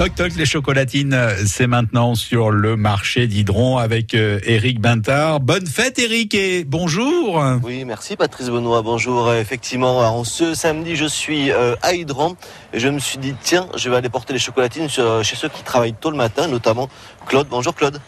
Toc toc les chocolatines, c'est maintenant sur le marché d'Hydron avec Eric euh, Bintard. Bonne fête Eric et bonjour. Oui, merci Patrice Benoît. Bonjour. Effectivement, en ce samedi, je suis euh, à Hydron et je me suis dit tiens, je vais aller porter les chocolatines chez ceux qui travaillent tôt le matin, notamment Claude. Bonjour Claude.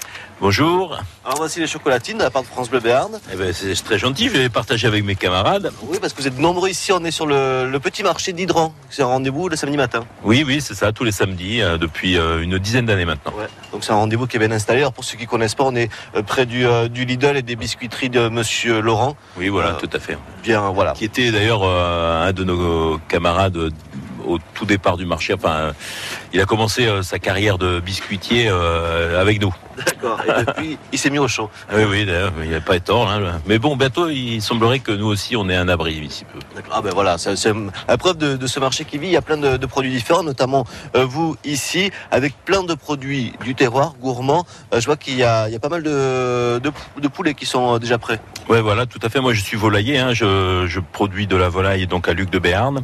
Bonjour. Alors voici les chocolatines de la part de France Bleu Béarn. Eh ben, c'est très gentil, je vais les partager avec mes camarades. Oui, parce que vous êtes nombreux ici, on est sur le, petit marché d'Hydran. C'est un rendez-vous le samedi matin. Oui, oui, c'est ça, tous les samedis, euh, depuis euh, une dizaine d'années maintenant. Donc c'est un rendez-vous qui est bien installé. Alors pour ceux qui connaissent pas, on est euh, près du, du Lidl et des biscuiteries de Monsieur Laurent. Oui, voilà, tout à fait. Bien, voilà. Qui était d'ailleurs un de nos camarades au tout départ du marché. Enfin, il a commencé euh, sa carrière de biscuitier euh, avec nous. D'accord. Et depuis, il s'est mis au chaud. Ah oui, oui, d'ailleurs, il n'y a pas tort. Hein. Mais bon, bientôt, il semblerait que nous aussi, on ait un abri ici peu. Ah ben voilà, c'est la preuve de, ce marché qui vit. Il y a plein de, produits différents, notamment euh, vous ici, avec plein de produits du terroir, gourmands. je vois qu'il y, a, pas mal de, de, poulets qui sont déjà prêts. Ouais, voilà, tout à fait. Moi, je suis volailler. Hein. Je, je, produis de la volaille donc à Luc de Béarn.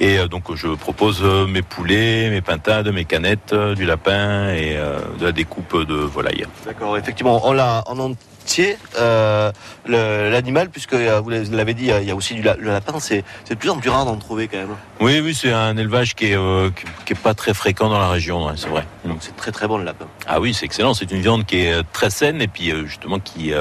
Et donc, je propose mes poulets, mes pintades, mes canettes, euh, du lapin et euh, de la découpe de volaille. D'accord, effectivement, on l'a en entier euh, l'animal, puisque vous l'avez dit, il y a aussi du le lapin, c'est de plus en plus rare d'en trouver quand même. Oui, oui, c'est un élevage qui est, qui, est pas très fréquent dans la région, c'est vrai. Donc c'est très très bon le lapin. Ah oui, c'est excellent, c'est une viande qui est très saine et puis justement qui,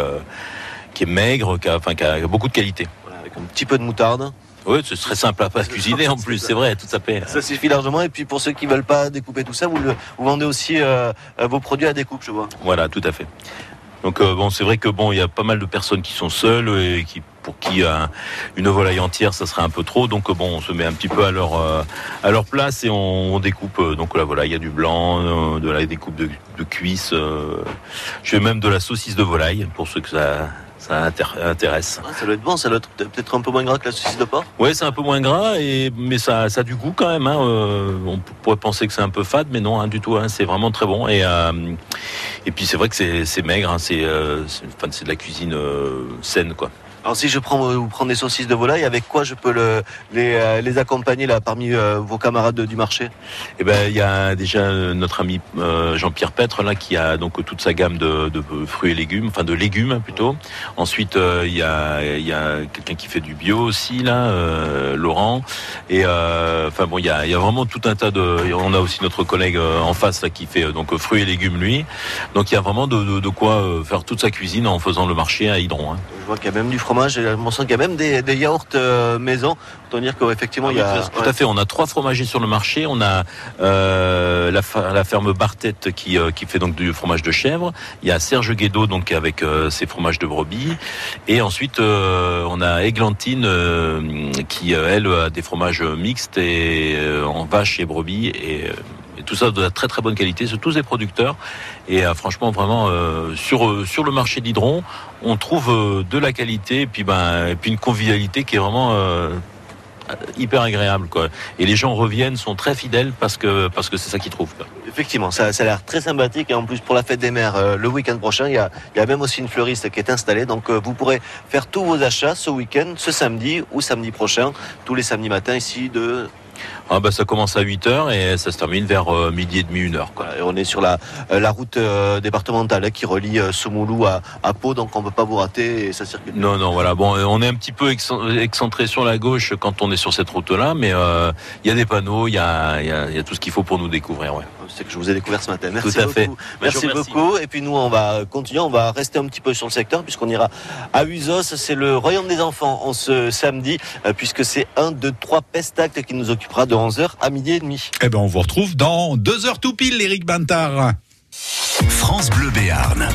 qui est maigre, qui a, enfin, qui a beaucoup de qualité. Voilà, avec un petit peu de moutarde. Oui, ce serait simple à pas cuisiner en plus, c'est vrai, tout à fait. Ça suffit largement. Et puis pour ceux qui veulent pas découper tout ça, vous, le, vous vendez aussi euh, euh, vos produits à découpe, je vois. Voilà, tout à fait. Donc euh, bon, c'est vrai que bon, il y a pas mal de personnes qui sont seules et qui pour qui une volaille entière ça serait un peu trop. Donc bon, on se met un petit peu à leur à leur place et on, découpe donc la volaille. Il y a du blanc, de la découpe de, de cuisses. je fais même de la saucisse de volaille pour ceux que ça ça intéresse. Ah, ça doit être bon, ça doit être peut-être un peu moins gras que la saucisse de porc Oui, c'est un peu moins gras, et, mais ça, ça a du goût quand même. Hein. Euh, on pourrait penser que c'est un peu fade, mais non, hein, du tout. Hein. c'est vraiment très bon. Et, euh, et puis c'est vrai que c'est maigre, c'est euh, de la cuisine saine. quoi. Alors si je prends vous des saucisses de volaille, avec quoi je peux le, les, euh, les, accompagner là parmi euh, vos camarades du marché? Eh ben il y a déjà notre ami euh, Jean-Pierre Petre là qui a donc toute sa gamme de, de, fruits et légumes, enfin de légumes plutôt. Ensuite il y a, il y a quelqu'un qui fait du bio aussi là, Laurent. Et enfin bon il y a, il y a vraiment tout un tas de. On a aussi notre collègue en face là qui fait donc fruits et légumes lui. Donc il y a vraiment de, de, quoi faire toute sa cuisine en faisant le marché à Hydron. Hein. Je vois qu'il y a même du fromage, on sent qu'il y a même des, yaourts euh, maison. Autant dire qu'effectivement, il y a. Tout à fait, on a trois fromagers sur le marché. On a euh, la, ferme Bartette qui, euh, qui fait donc du fromage de chèvre. Il y a Serge Guédot donc avec ses fromages de brebis. Et ensuite, on a Églantine qui, elle, a des fromages mixtes et en vache et brebis. Et tout ça de très très bonne qualité. C'est tous des producteurs et euh, franchement vraiment euh, sur euh, sur le marché d'Hydron, on trouve de la qualité et puis ben et puis une convivialité qui est vraiment hyper agréable quoi. Et les gens reviennent, sont très fidèles parce que parce que c'est ça qu'ils trouvent. Effectivement, ça, ça a l'air très sympathique et en plus pour la fête des mères le week-end prochain, il y, a, il y a même aussi une fleuriste qui est installée. Donc vous pourrez faire tous vos achats ce week-end, ce samedi ou samedi prochain, tous les samedis matins ici de ah bah ça commence à 8h et ça se termine vers euh, midi et demi, 1h. Quoi. Et on est sur la, euh, la route euh, départementale hein, qui relie Somoulou à, à Pau, donc on ne peut pas vous rater et ça circule. Non, non, voilà. Bon, on est un petit peu excentré sur la gauche quand on est sur cette route-là, mais il y a des panneaux, il y a, y, a, y a, tout ce qu'il faut pour nous découvrir. Ouais. C'est que je vous ai découvert ce matin. Merci tout à beaucoup. Fait. Merci beaucoup. Et puis nous, on va continuer, on va rester un petit peu sur le secteur puisqu'on ira à Usos. C'est le royaume des enfants en ce samedi, puisque c'est un de trois pestactes qui nous occupera de 11h à midi et demi. Eh ben, on vous retrouve dans deux heures tout pile, Eric Bantard. France Bleu Béarn.